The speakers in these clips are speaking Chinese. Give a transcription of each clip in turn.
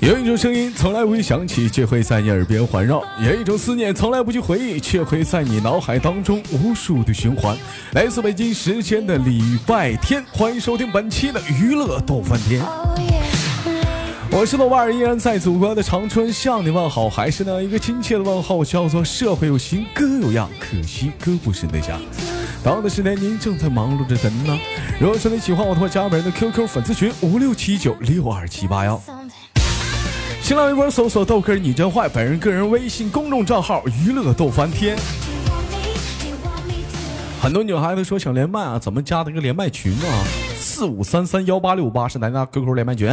有一种声音从来不会响起，却会在你耳边环绕；有一种思念从来不去回忆，却会在你脑海当中无数的循环。来自北京时间的礼拜天，欢迎收听本期的娱乐逗翻天。我是豆瓣儿，依然在祖国的长春向你问好，还是那样一个亲切的问候，叫做社会有型哥有样，可惜哥不是那家。同样的时间，您正在忙碌着什么呢？如果说你喜欢我的话，加本人的 QQ 粉丝群五六七九六二七八幺。新浪微博搜索豆哥你真坏，本人个人微信公众账号娱乐豆翻天。很多女孩子说想连麦啊，怎么加这个连麦群啊？四五三三幺八六八是咱家 QQ 连麦群。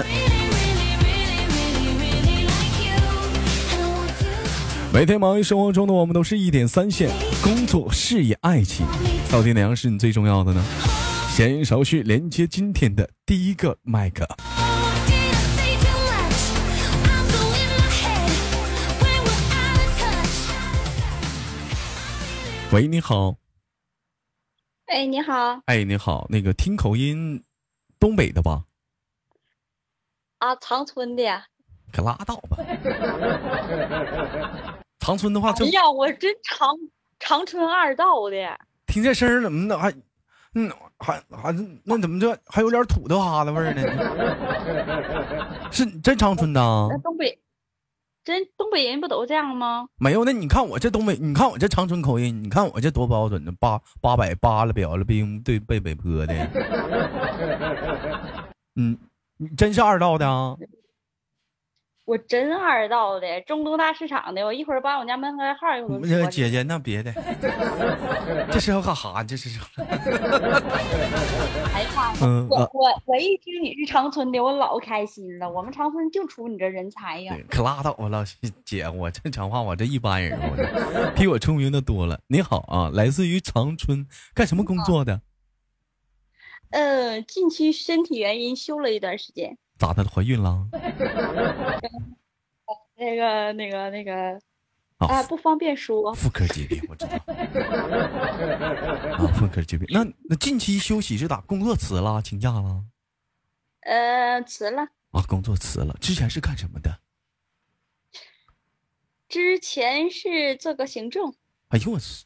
每天忙于生活中的我们都是一点三线：工作、事业、爱情，到底哪样是你最重要的呢？闲言少叙，连接今天的第一个麦克。喂，你好。哎，你好。哎，你好，那个听口音，东北的吧？啊，长春的。可拉倒吧。长春的话，哎呀，我真长长春二道的。听这声儿怎么的还，嗯，还还那怎么这还有点土豆哈子味儿呢？是真长春的？那东北。真东北人不都这样吗？没有，那你看我这东北，你看我这长春口音，你看我这多标准呢，八八百八了表了兵对背北坡的。嗯，你真是二道的啊？我真二道的，中东大市场的。我一会儿把我家门牌号一会儿。那姐姐，那别的，这是要干哈？这是。哎呀妈！我我我一听你是长春的，我老开心了。我们长春就出你这人才呀！可拉倒吧，老姐，我正常话，我这一般人，我比我聪明的多了。你好啊，来自于长春，干什么工作的？呃，近期身体原因休了一段时间。咋的？怀孕了？那个、那个、那个啊，不方便说。妇科疾病，我知道。啊，妇科疾病。那那近期休息是咋？工作辞了？请假了？呃，辞了。啊，工作辞了。之前是干什么的？之前是做个行政。哎呦我去！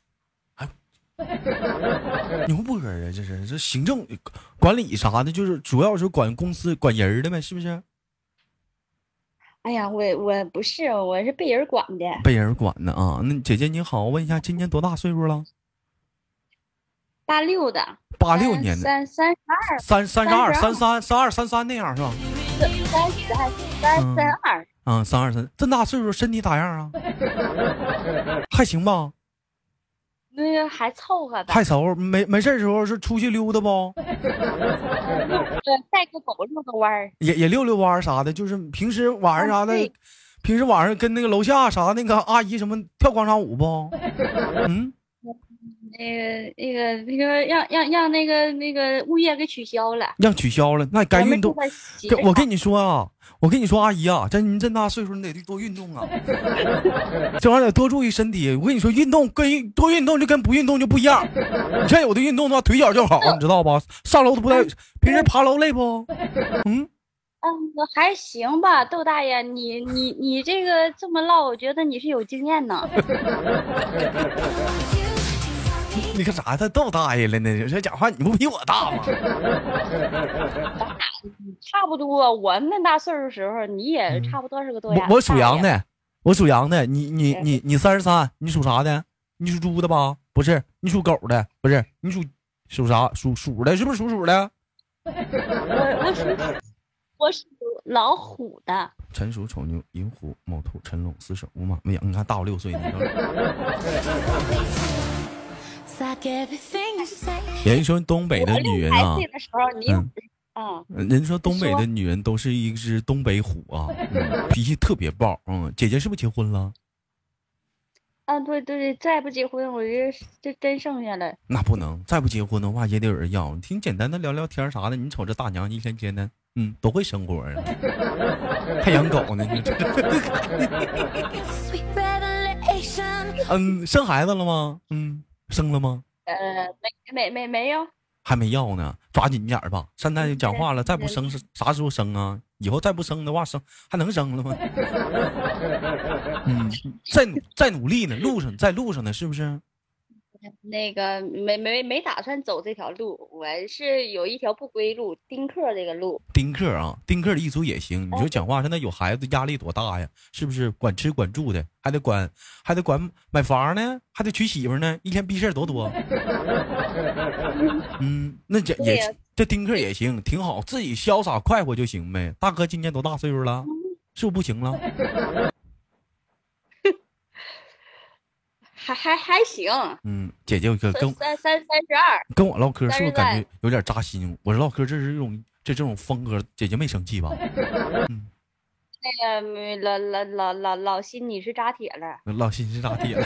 牛波啊，这是这行政管理啥的，就是主要是管公司管人的呗，是不是？哎呀，我我不是，我是被人管的。被人管的啊？那姐姐你好，问一下，今年多大岁数了？八六的。八六年的。三三十二。三三十二，三三三二三三那样是吧？三十还是三三二？嗯，三二三，这么大岁数，身体咋样啊？还行吧？那个还凑合吧，还凑合，没没事的时候是出去溜达不？对，带个狗遛个弯儿，也也遛遛弯儿啥的，就是平时晚上啥的，平时晚上跟那个楼下啥那个阿姨什么跳广场舞不？嗯，那个那个那个让让让那个那个物业给取消了，让取消了，那该运动。我跟你说啊。我跟你说，阿姨啊，这您这么大岁数，你得多运动啊，这玩意儿得多注意身体。我跟你说，运动跟多运动就跟不运动就不一样。你像有的运动的话，腿脚就好，你知道吧？上楼都不带，平时爬楼累不？嗯，嗯，还行吧，豆大爷，你你你这个这么唠，我觉得你是有经验呢。你干啥？他逗大爷了呢？这讲话你不比我大吗？差不多，我那大岁数时候，你也差不多是个多我我属羊的，我属羊的。你你你你三十三，你属啥的？你属猪的吧？不是，你属狗的？不是，你属属啥？属鼠的？是不是属鼠的？我我属我属老虎的。辰鼠丑牛寅虎卯兔辰龙巳蛇午马未羊。你看大我六岁呢。人说东北的女人啊，嗯，人说东北的女人都是一只东北虎啊，脾气特别暴。嗯，姐姐是不是结婚了？啊，对对，再不结婚，我这这真剩下了。那不能，再不结婚的话也得有人要。挺简单的聊聊天啥的，你瞅这大娘一天天的，嗯，都会生活啊，还养狗呢。嗯，生孩子了吗？嗯。生了吗？呃，没没没没有。还没要呢，抓紧点儿吧。现在讲话了，再不生是啥时候生啊？以后再不生的话，生还能生了吗？嗯，在努在努力呢，路上在路上呢，是不是？那个没没没打算走这条路，我是有一条不归路，丁克这个路。丁克啊，丁克的一族也行。你说讲话，现在有孩子压力多大呀？是不是？管吃管住的，还得管，还得管买房呢，还得娶媳妇呢，一天逼事儿多多。嗯，那这也这丁克也行，挺好，自己潇洒快活就行呗。大哥今年多大岁数了？是不是不行了？还还还行，嗯，姐姐跟跟三三三十二，跟我唠嗑是不是感觉有点扎心？我唠嗑这是一种这这种风格，姐姐没生气吧？嗯，那个老老老老老新你是扎铁了，老新是扎铁了。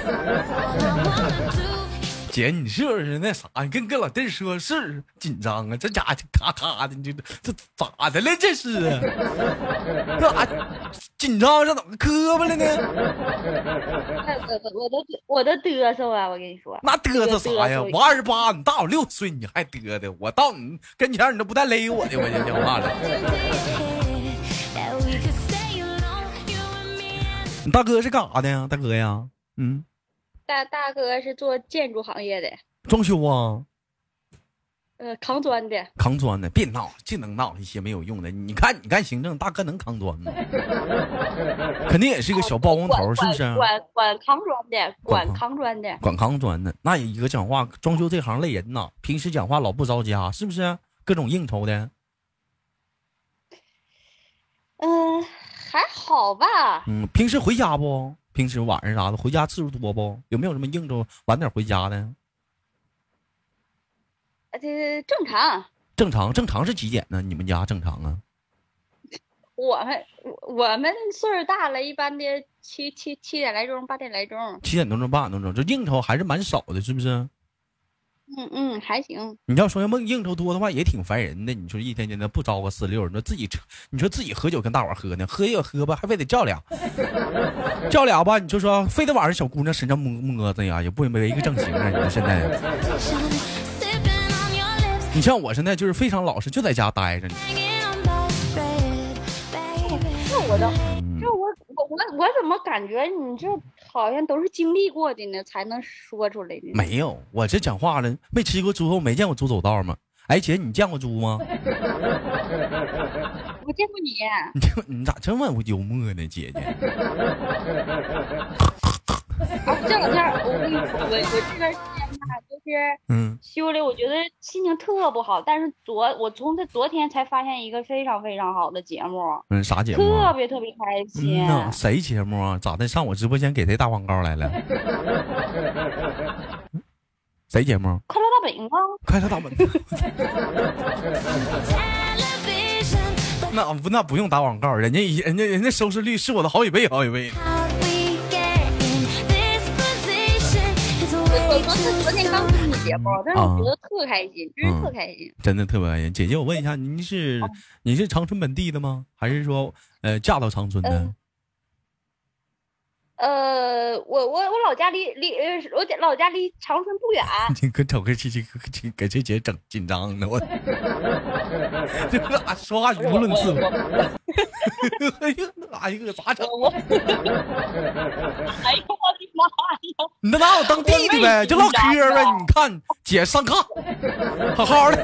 姐，你是不是那啥？你跟跟老弟说是紧张啊？这家伙咔咔的，你这这咋的了？这是干啥？紧张这怎么磕巴了呢？我我都我都嘚瑟啊！我跟你说，那嘚瑟啥呀？我二十八，你大我六岁，你还嘚瑟？我到你跟前，你都不带勒我的，我就讲话了。你大哥是干啥的呀？大哥呀，嗯。大大哥是做建筑行业的，装修啊，呃，扛砖的，扛砖的，别闹，净能闹一些没有用的。你看，你干行政，大哥能扛砖吗？肯定也是个小包工头，是不是？管管扛砖的，管扛砖的，管扛砖的。那一个讲话，装修这行累人呐，平时讲话老不着家，是不是？各种应酬的。嗯，还好吧。嗯，平时回家不？平时晚上啥的回家次数多不？有没有什么应酬晚点回家的？啊这正常。正常正常是几点呢？你们家正常啊？我们我我们岁数大了，一般的七七七点来钟，八点来钟。七点多钟，八点多钟，这应酬还是蛮少的，是不是？嗯嗯，还行。你要说要梦应酬多的话，也挺烦人的。你说一天天的不招个四六，你说自己扯，你说自己喝酒跟大伙喝呢，喝也喝吧，还非得叫俩，叫俩吧。你就说非得往人小姑娘身上摸摸着呀，也不没一个正形啊。你说现在，你像我现在就是非常老实，就在家待着呢。那我的，这我我我我怎么感觉你这？好像都是经历过的呢，才能说出来的。没有，我这讲话了，没吃过猪肉，没见过猪走道吗？哎，姐，你见过猪吗？我见过你。你你咋这么幽默呢，姐姐？啊，这两天我跟你说，我我这段时间吧，就是嗯，修的，我觉得心情特不好。但是昨我从这昨天才发现一个非常非常好的节目。嗯，啥节目？特别特别开心。谁节目啊？咋的？上我直播间给谁打广告来了？谁节目？快乐大本营啊！快乐大本。那不那不用打广告，人家人家人家收视率是我的好几倍好几倍。天刚听你节目，但是我觉得特开心，真是特开心，真的特别开心。姐姐，我问一下，您是你是长春本地的吗？还是说呃嫁到长春的？呃，我我我老家离离呃，我老家离长春不远。你可整个这这给这姐整紧张的我，这咋说话语无伦次？哎呀，哎呀，咋整？哎呦我的妈呀！你那拿我当弟弟呗，就唠嗑呗。你看姐上炕，好好的。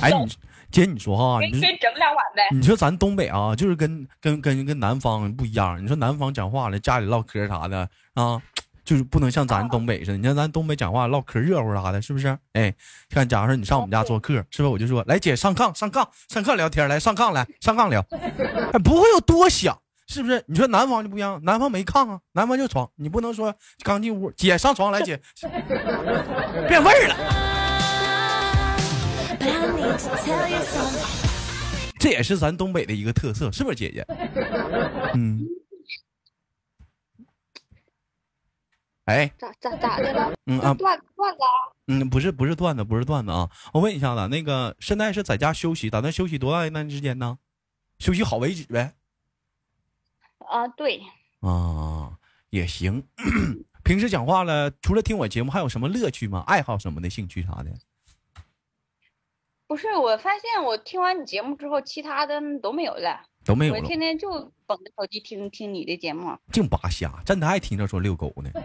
哎你。姐，你说哈，你整两碗呗。你说咱东北啊，就是跟跟跟跟南方不一样。你说南方讲话了，家里唠嗑啥的啊，就是不能像咱东北似的。你像咱东北讲话唠嗑热乎啥的，是不是？哎，看，假如说你上我们家做客，是不是？我就说来，姐上炕，上炕，上炕聊天，来上炕来，上炕聊，不会有多想，是不是？你说南方就不一样，南方没炕啊，南方就床，你不能说刚进屋，姐上床来，姐 变味儿了。这也是咱东北的一个特色，是不是姐姐？嗯。哎。咋咋咋的了？嗯啊，段段子。嗯，不是不是段子，不是段子啊！我问一下子，那个现在是在家休息，打算休息多大一段时间呢？休息好为止呗。啊，对。啊，也行。平时讲话了，除了听我节目，还有什么乐趣吗？爱好什么的，兴趣啥的？不是，我发现我听完你节目之后，其他的都没有了，都没有了。我天天就捧着手机听听你的节目，净扒瞎，真的爱听着说遛狗呢。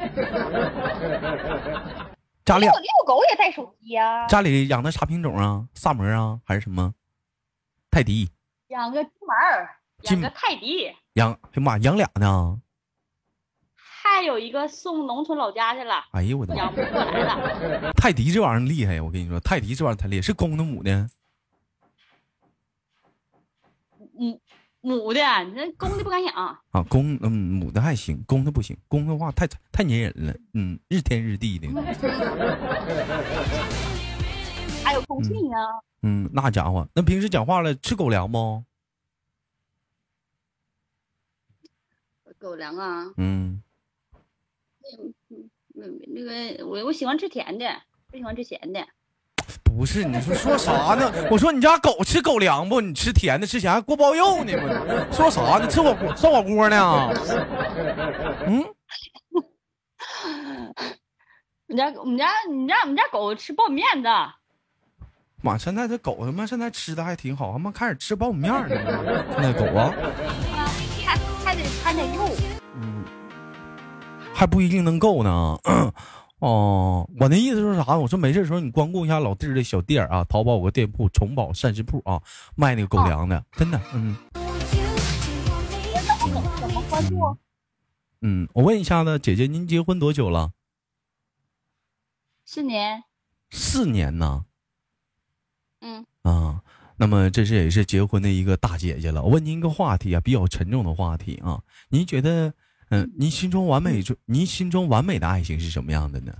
家里遛遛狗也带手机啊？家里养的啥品种啊？萨摩啊，还是什么？泰迪？养个金毛，养个泰迪。养，哎呀妈，养俩呢。还有一个送农村老家去了。哎呦我的，养不过来了。泰迪这玩意儿厉害呀！我跟你说，泰迪这玩意儿太厉害，是公的母的？母母的，那公的不敢养啊。公嗯，母的还行，公的不行。公的话太太粘人了，嗯，日天日地的。还有空气呢。嗯，那家伙，那平时讲话了吃狗粮不？狗粮啊。嗯。那那个我我喜欢吃甜的，不喜欢吃咸的。不是你说说啥呢？我说你家狗吃狗粮不？你吃甜的吃咸还锅包肉呢吗？说啥呢？吃火锅涮火锅呢？嗯？你 家我们家你家我们家狗吃苞米面的。妈，现在这狗他妈现在吃的还挺好，他妈开始吃苞米面了。那狗啊。还还得还得肉。还不一定能够呢，哦，我那意思是啥？我说没事的时候你光顾一下老弟儿的小店啊，淘宝有个店铺宠宝膳食铺啊，卖那个狗粮的，真的，嗯。嗯，我问一下子，姐姐，您结婚多久了？四年。四年呢？嗯。啊，那么这是也是结婚的一个大姐姐了。我问您一个话题啊，比较沉重的话题啊，您觉得？嗯，您心中完美就，您心中完美的爱情是什么样的呢？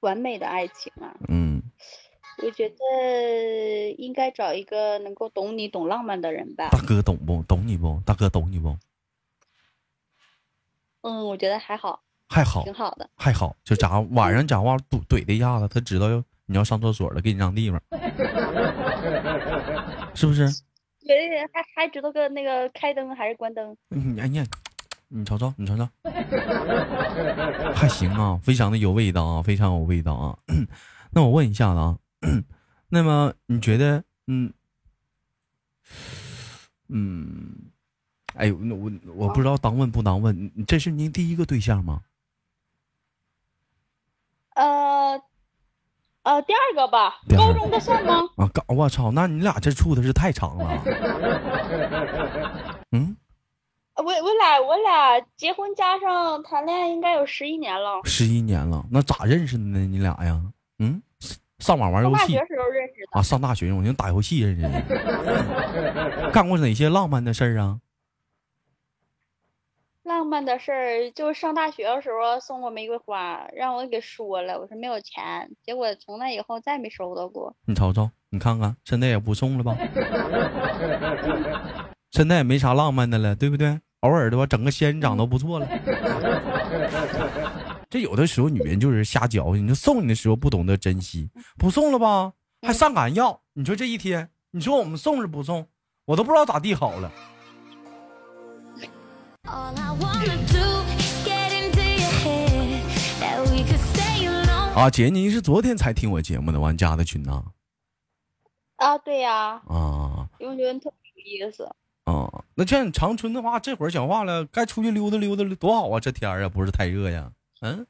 完美的爱情啊，嗯，我觉得应该找一个能够懂你、懂浪漫的人吧。大哥懂不？懂你不？大哥懂你不？嗯，我觉得还好，还好，挺好的，还好。就咋晚上讲话怼怼的一下子，他知道要你要上厕所了，给你让地方，是不是？对，还还知道个那个开灯还是关灯？哎呀，你瞅瞅，你瞅瞅，还行啊，非常的有味道啊，非常有味道啊。那我问一下子啊，那么你觉得，嗯嗯，哎呦，那我我不知道当问不当问，这是您第一个对象吗？呃。呃，第二个吧，高中的事吗？啊，高我操，那你俩这处的是太长了。嗯，我我俩我俩结婚加上谈恋爱应该有十一年了。十一年了，那咋认识的呢？你俩呀？嗯，上网玩游戏。大学时候认识的。啊，上大学我就打游戏认识的。干过哪些浪漫的事儿啊？浪漫的事儿就是上大学的时候送过玫瑰花，让我给说了，我说没有钱，结果从那以后再没收到过。你瞅瞅，你看看，现在也不送了吧？现在也没啥浪漫的了，对不对？偶尔的话，整个仙人掌都不错了。这有的时候女人就是瞎矫情，你说送你的时候不懂得珍惜，不送了吧，还上赶要。你说这一天，你说我们送是不送，我都不知道咋地好了。啊，姐，您是昨天才听我节目的，完加的群呐？啊，对呀。啊。因为觉得特别有意思。啊，那像长春的话，这会儿讲话了，该出去溜达溜达了，多好啊！这天儿啊，不是太热呀。嗯。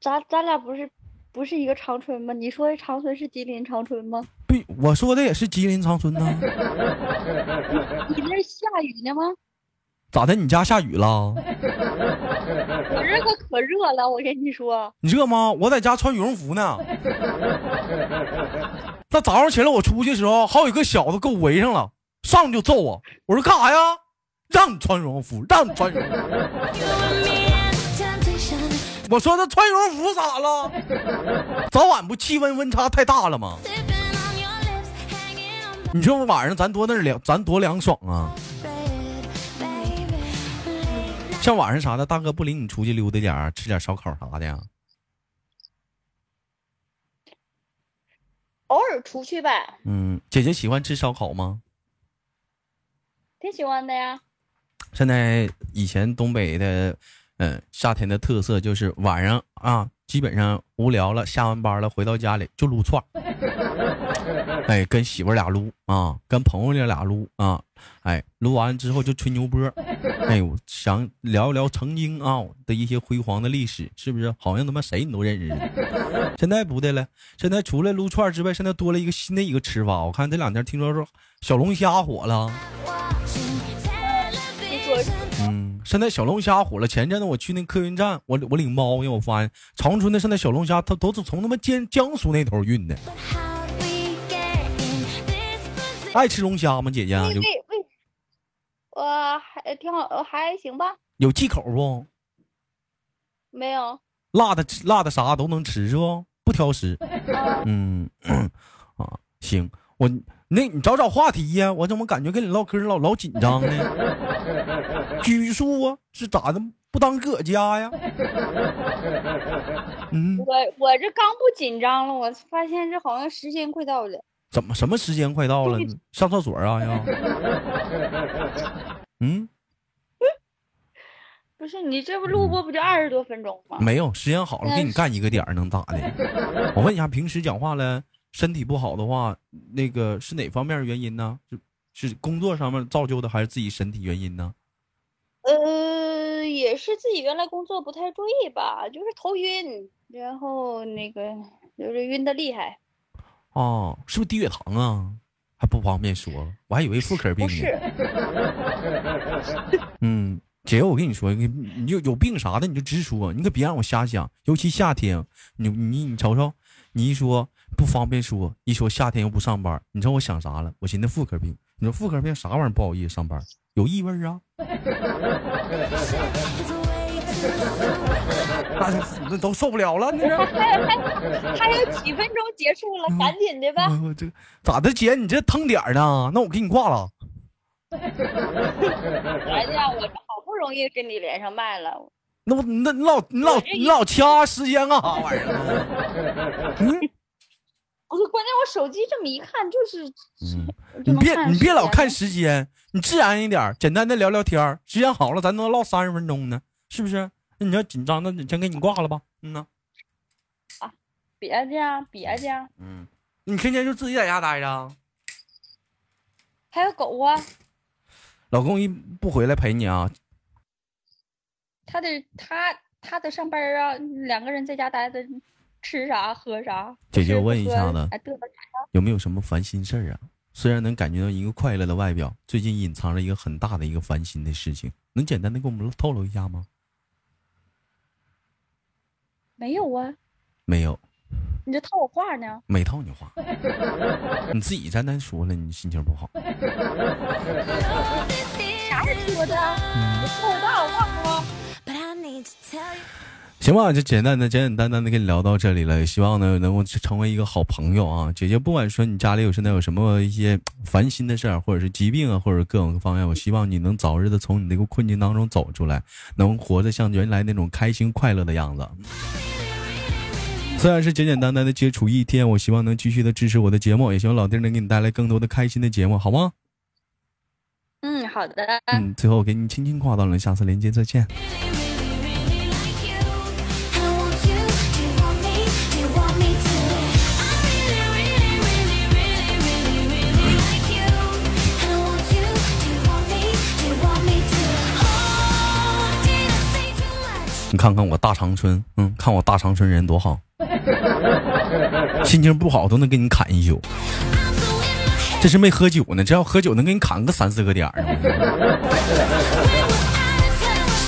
咱咱俩不是不是一个长春吗？你说的长春是吉林长春吗？不，我说的也是吉林长春呢。你那下雨呢吗？咋的？你家下雨了？我这可可热了，我跟你说。你热吗？我在家穿羽绒服呢。那早上起来我出去的时候，好几个小子给我围上了，上来就揍我。我说干啥呀？让你穿羽绒服，让你穿羽绒服。我说他穿羽绒服咋了？早晚不气温温差太大了吗？你说晚上咱多那凉，咱多凉爽啊！像晚上啥的，大哥不领你出去溜达点吃点烧烤啥的呀？偶尔出去呗。嗯，姐姐喜欢吃烧烤吗？挺喜欢的呀。现在以前东北的，嗯，夏天的特色就是晚上啊，基本上无聊了，下完班了，回到家里就撸串 哎，跟媳妇俩撸啊，跟朋友俩撸啊，哎，撸完之后就吹牛波，哎呦，想聊一聊曾经啊的一些辉煌的历史，是不是？好像他妈谁你都认识。现在不对了，现在除了撸串之外，现在多了一个新的一个吃法。我看这两天听说说小龙虾火了。嗯，现在小龙虾火了。前阵子我去那客运站，我我领猫去，我发现长春的现在小龙虾，它都是从他妈江江苏那头运的。爱吃龙虾吗，姐姐？喂喂，我还挺好，还行吧。有忌口不？没有。辣的辣的啥都能吃是不？不挑食。嗯 啊，行，我那你找找话题呀，我怎么感觉跟你唠嗑老老紧张呢？拘束啊，是咋的？不当搁家呀？嗯，我我这刚不紧张了，我发现这好像时间快到了。怎么什么时间快到了？上厕所啊要？嗯，不是你这不录播不就二十多分钟吗？没有，时间好了给你干一个点儿能咋的？我问一下，平时讲话了，身体不好的话，那个是哪方面原因呢？是是工作上面造就的，还是自己身体原因呢？呃，也是自己原来工作不太注意吧，就是头晕，然后那个就是晕的厉害。哦，是不是低血糖啊？还不方便说，我还以为妇科病呢。是。嗯，姐，我跟你说，你你有有病啥的你就直说，你可别让我瞎想。尤其夏天，你你你瞅瞅，你一说不方便说，一说夏天又不上班，你知道我想啥了？我寻思妇科病。你说妇科病啥玩意儿不好意思上班？有异味啊？那 那都受不了了，你这还还还有几分钟结束了，赶紧的吧。这咋的，姐？你这腾点呢？那我给你挂了。哎呀我好不容易跟你连上麦了。那不那你老你老你老掐时间干啥玩意儿？嗯，不是，关键我手机这么一看就是。你别你别老看时间，你自然一点，简单的聊聊天时间好了，咱能唠三十分钟呢，是不是？那你要紧张，那先给你挂了吧。嗯呐。啊，别介，别介。嗯，你天天就自己在家待着？还有狗啊？老公一不回来陪你啊？他得他他得上班啊，两个人在家待着，吃啥喝啥？姐姐，我问一下子，有没有什么烦心事儿啊？虽然能感觉到一个快乐的外表，最近隐藏着一个很大的一个烦心的事情，能简单的给我们透露一下吗？没有啊，没有。你这套我话呢？没套你话，你自己在那说了，你心情不好。啥时说的？我说我忘了吗？行吧，就简单的、简简单单的跟你聊到这里了。也希望呢能够成为一个好朋友啊，姐姐。不管说你家里有现在有什么一些烦心的事儿，或者是疾病啊，或者各种方面，我希望你能早日的从你那个困境当中走出来，能活得像原来那种开心快乐的样子。虽然是简简单单的接触一天，我希望能继续的支持我的节目，也希望老弟能给你带来更多的开心的节目，好吗？嗯，好的。嗯，最后给你轻轻挂断了，下次连接再见。看看我大长春，嗯，看我大长春人多好，心情不好都能给你砍一宿。这是没喝酒呢，这要喝酒能给你砍个三四个点儿。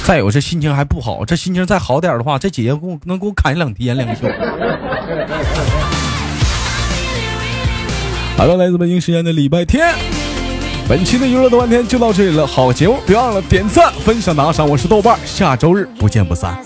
再有这心情还不好，这心情再好点的话，这姐姐给我能给我砍两天两宿。好了，来自北京时间的礼拜天。本期的娱乐多半天就到这里了，好节目别忘了点赞、分享、打赏。我是豆瓣，下周日不见不散。